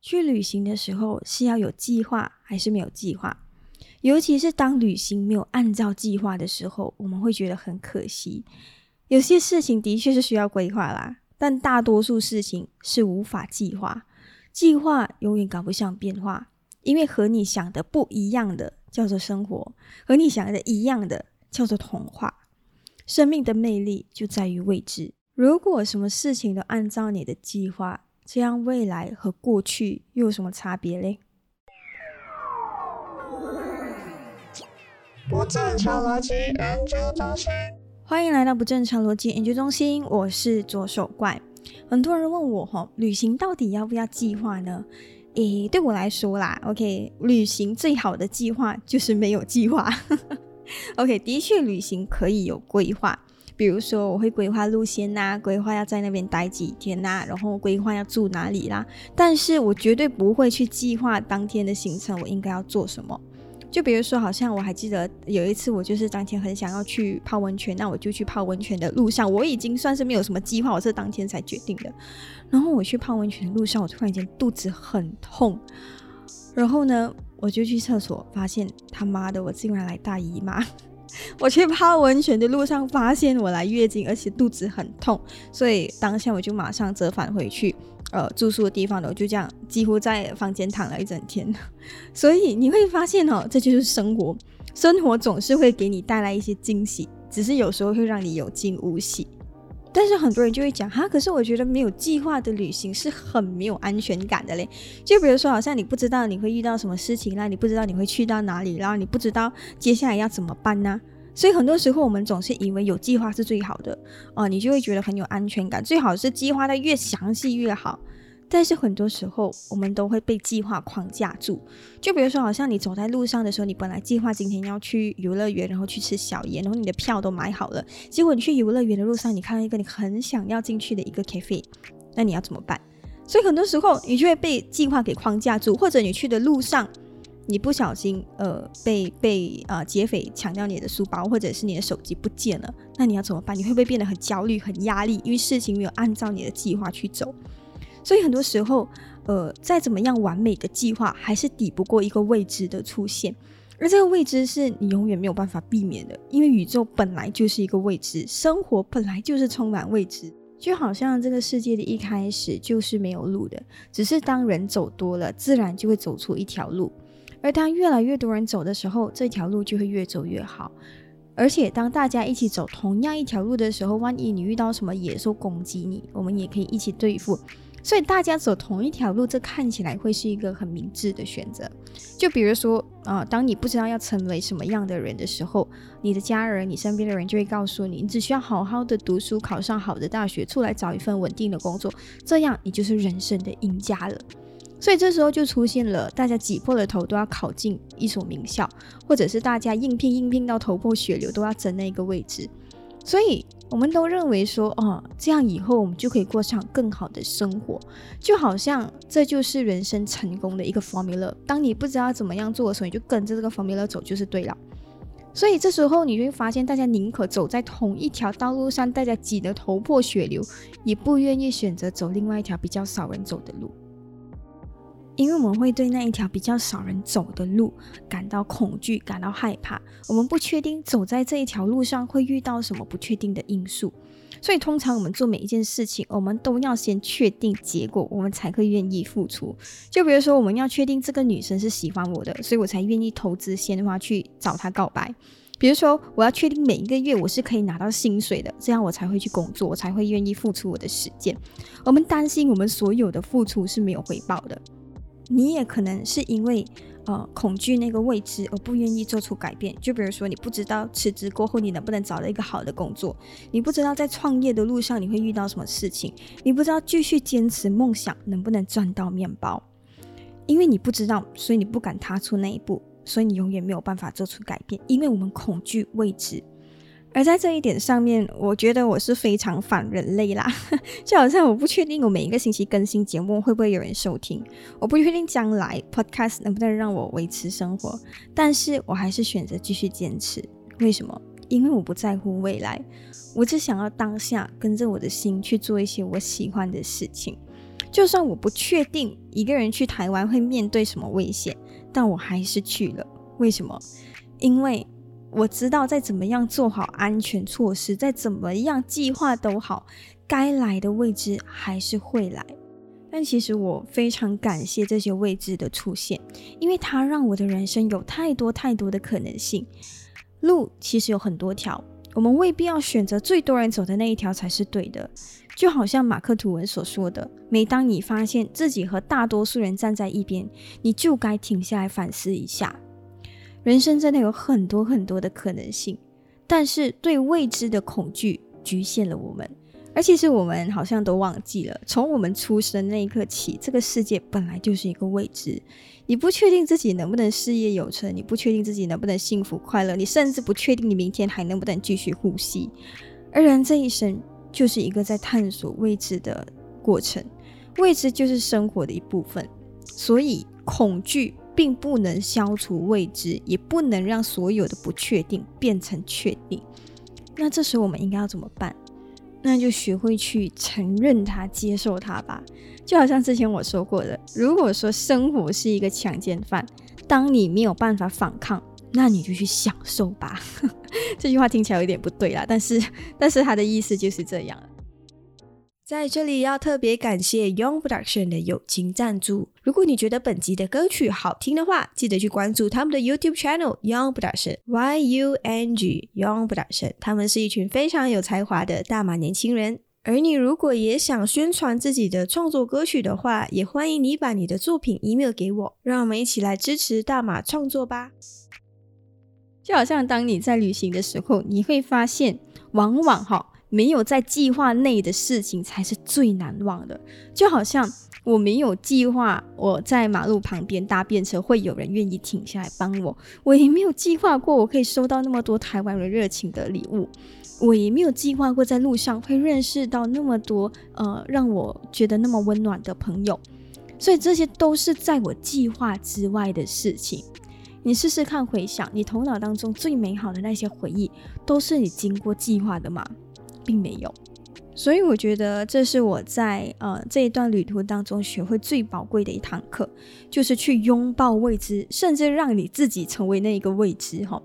去旅行的时候是要有计划还是没有计划？尤其是当旅行没有按照计划的时候，我们会觉得很可惜。有些事情的确是需要规划啦，但大多数事情是无法计划。计划永远赶不上变化，因为和你想的不一样的叫做生活，和你想的一样的叫做童话。生命的魅力就在于未知。如果什么事情都按照你的计划，这样未来和过去又有什么差别嘞？不正常逻辑研究中心，欢迎来到不正常逻辑研究中心，我是左手怪。很多人问我哈，旅行到底要不要计划呢？诶，对我来说啦，OK，旅行最好的计划就是没有计划。OK，的确，旅行可以有规划，比如说我会规划路线呐，规划要在那边待几天呐，然后规划要住哪里啦。但是我绝对不会去计划当天的行程，我应该要做什么。就比如说，好像我还记得有一次，我就是当天很想要去泡温泉，那我就去泡温泉的路上，我已经算是没有什么计划，我是当天才决定的。然后我去泡温泉的路上，我突然间肚子很痛，然后呢，我就去厕所，发现他妈的，我竟然来大姨妈。我去泡温泉的路上，发现我来月经，而且肚子很痛，所以当下我就马上折返回去。呃，住宿的地方了，我就这样几乎在房间躺了一整天。所以你会发现哦，这就是生活，生活总是会给你带来一些惊喜，只是有时候会让你有惊无喜。但是很多人就会讲哈，可是我觉得没有计划的旅行是很没有安全感的嘞。就比如说，好像你不知道你会遇到什么事情啦，你不知道你会去到哪里，然后你不知道接下来要怎么办呢？所以很多时候我们总是以为有计划是最好的哦，你就会觉得很有安全感。最好是计划的越详细越好。但是很多时候我们都会被计划框架住。就比如说，好像你走在路上的时候，你本来计划今天要去游乐园，然后去吃小盐，然后你的票都买好了。结果你去游乐园的路上，你看到一个你很想要进去的一个 cafe，那你要怎么办？所以很多时候你就会被计划给框架住，或者你去的路上。你不小心，呃，被被呃劫匪抢掉你的书包，或者是你的手机不见了，那你要怎么办？你会不会变得很焦虑、很压力？因为事情没有按照你的计划去走，所以很多时候，呃，再怎么样完美的计划，还是抵不过一个未知的出现，而这个未知是你永远没有办法避免的，因为宇宙本来就是一个未知，生活本来就是充满未知，就好像这个世界的一开始就是没有路的，只是当人走多了，自然就会走出一条路。而当越来越多人走的时候，这条路就会越走越好。而且当大家一起走同样一条路的时候，万一你遇到什么野兽攻击你，我们也可以一起对付。所以大家走同一条路，这看起来会是一个很明智的选择。就比如说啊，当你不知道要成为什么样的人的时候，你的家人、你身边的人就会告诉你，你只需要好好的读书，考上好的大学，出来找一份稳定的工作，这样你就是人生的赢家了。所以这时候就出现了，大家挤破了头都要考进一所名校，或者是大家应聘应聘到头破血流都要争那个位置。所以我们都认为说，哦，这样以后我们就可以过上更好的生活，就好像这就是人生成功的一个 formula。当你不知道怎么样做的时候，你就跟着这个 formula 走就是对了。所以这时候你会发现，大家宁可走在同一条道路上，大家挤得头破血流，也不愿意选择走另外一条比较少人走的路。因为我们会对那一条比较少人走的路感到恐惧、感到害怕。我们不确定走在这一条路上会遇到什么不确定的因素，所以通常我们做每一件事情，我们都要先确定结果，我们才会愿意付出。就比如说，我们要确定这个女生是喜欢我的，所以我才愿意投资鲜花去找她告白。比如说，我要确定每一个月我是可以拿到薪水的，这样我才会去工作，我才会愿意付出我的时间。我们担心我们所有的付出是没有回报的。你也可能是因为呃恐惧那个未知而不愿意做出改变，就比如说你不知道辞职过后你能不能找到一个好的工作，你不知道在创业的路上你会遇到什么事情，你不知道继续坚持梦想能不能赚到面包，因为你不知道，所以你不敢踏出那一步，所以你永远没有办法做出改变，因为我们恐惧未知。而在这一点上面，我觉得我是非常反人类啦，就好像我不确定我每一个星期更新节目会不会有人收听，我不确定将来 podcast 能不能让我维持生活，但是我还是选择继续坚持。为什么？因为我不在乎未来，我只想要当下跟着我的心去做一些我喜欢的事情。就算我不确定一个人去台湾会面对什么危险，但我还是去了。为什么？因为我知道再怎么样做好安全措施，再怎么样计划都好，该来的未知还是会来。但其实我非常感谢这些未知的出现，因为它让我的人生有太多太多的可能性。路其实有很多条，我们未必要选择最多人走的那一条才是对的。就好像马克吐温所说的，每当你发现自己和大多数人站在一边，你就该停下来反思一下。人生真的有很多很多的可能性，但是对未知的恐惧局限了我们。而其实我们好像都忘记了，从我们出生那一刻起，这个世界本来就是一个未知。你不确定自己能不能事业有成，你不确定自己能不能幸福快乐，你甚至不确定你明天还能不能继续呼吸。而人这一生就是一个在探索未知的过程，未知就是生活的一部分。所以恐惧并不能消除未知，也不能让所有的不确定变成确定。那这时候我们应该要怎么办？那就学会去承认它、接受它吧。就好像之前我说过的，如果说生活是一个强奸犯，当你没有办法反抗，那你就去享受吧。这句话听起来有点不对啦，但是 但是他的意思就是这样。在这里要特别感谢 Young Production 的友情赞助。如果你觉得本集的歌曲好听的话，记得去关注他们的 YouTube channel Young Production Y U N G Young Production。他们是一群非常有才华的大马年轻人。而你如果也想宣传自己的创作歌曲的话，也欢迎你把你的作品 email 给我，让我们一起来支持大马创作吧。就好像当你在旅行的时候，你会发现，往往哈。没有在计划内的事情才是最难忘的，就好像我没有计划我在马路旁边搭便车会有人愿意停下来帮我，我也没有计划过我可以收到那么多台湾人热情的礼物，我也没有计划过在路上会认识到那么多呃让我觉得那么温暖的朋友，所以这些都是在我计划之外的事情。你试试看回想，你头脑当中最美好的那些回忆，都是你经过计划的吗？并没有，所以我觉得这是我在呃这一段旅途当中学会最宝贵的一堂课，就是去拥抱未知，甚至让你自己成为那一个未知哈。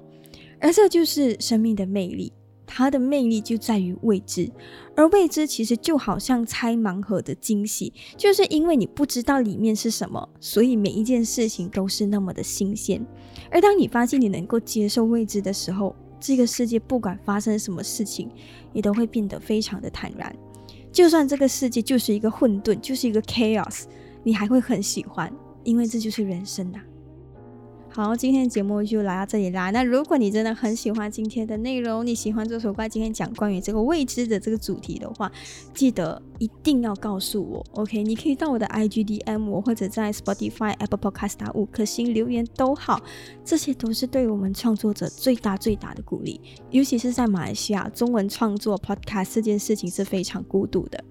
而这就是生命的魅力，它的魅力就在于未知，而未知其实就好像拆盲盒的惊喜，就是因为你不知道里面是什么，所以每一件事情都是那么的新鲜。而当你发现你能够接受未知的时候，这个世界不管发生什么事情，你都会变得非常的坦然。就算这个世界就是一个混沌，就是一个 chaos，你还会很喜欢，因为这就是人生呐。好，今天的节目就来到这里啦。那如果你真的很喜欢今天的内容，你喜欢这首怪今天讲关于这个未知的这个主题的话，记得一定要告诉我，OK？你可以到我的 IGDM 我，或者在 Spotify、Apple Podcast 打五颗星留言都好，这些都是对我们创作者最大最大的鼓励。尤其是在马来西亚，中文创作 Podcast 这件事情是非常孤独的。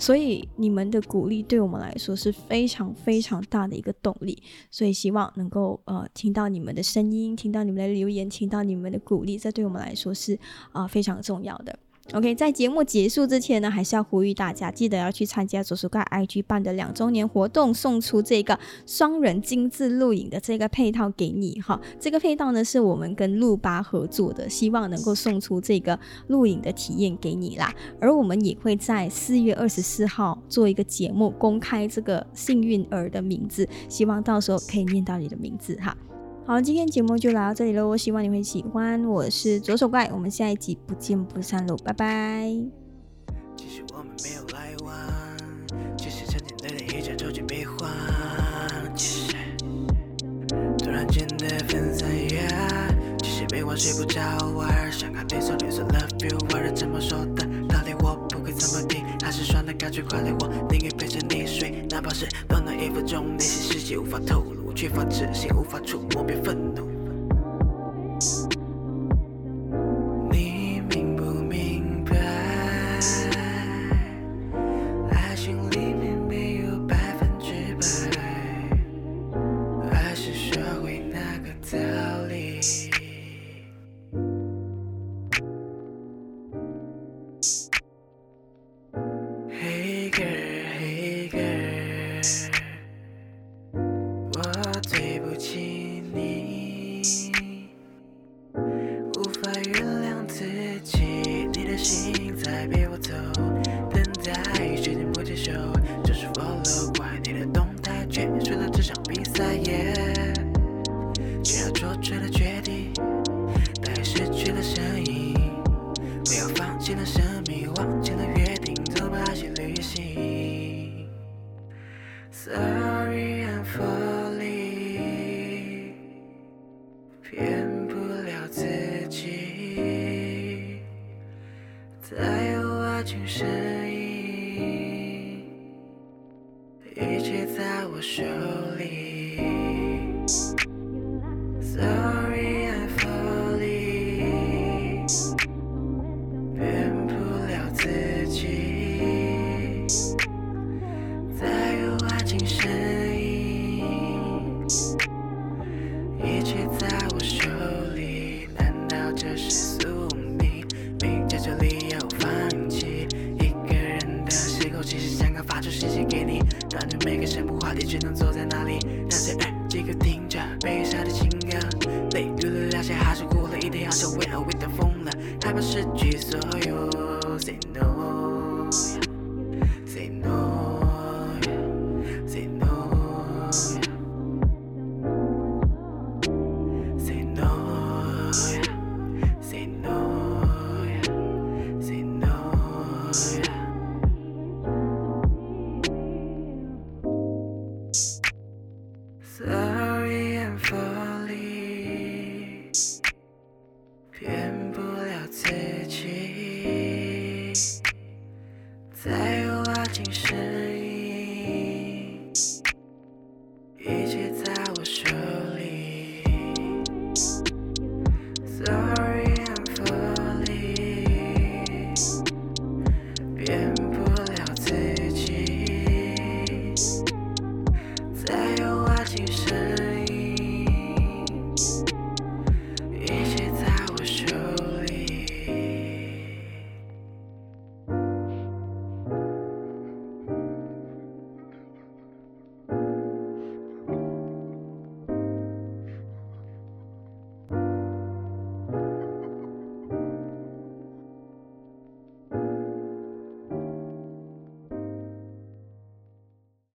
所以你们的鼓励对我们来说是非常非常大的一个动力，所以希望能够呃听到你们的声音，听到你们的留言，听到你们的鼓励，这对我们来说是啊非常重要的。OK，在节目结束之前呢，还是要呼吁大家，记得要去参加左手盖 IG 办的两周年活动，送出这个双人精致录影的这个配套给你哈。这个配套呢，是我们跟路巴合作的，希望能够送出这个录影的体验给你啦。而我们也会在四月二十四号做一个节目，公开这个幸运儿的名字，希望到时候可以念到你的名字哈。好，今天节目就来到这里了，我希望你会喜欢。我是左手怪，我们下一集不见不散喽，拜拜。其实我们没有来往，其实曾经累了一架超级悲欢。其实突然间的分散呀，其实每晚睡不着，偶尔想看绿色绿色 love you，我是怎么说的？到底我不会怎么听，还是算了，干脆快乐，我宁愿陪着你睡，哪怕是短短一分钟，内心世界无法透露。缺乏自信，无法触摸，别愤去的身影，不要放弃的。每个神不话题只能坐在那里，那些耳机可听着悲伤的情歌，泪流的那些还是哭了，一定要成为 a w i t 疯了，害怕失去所有，say no。花尽时。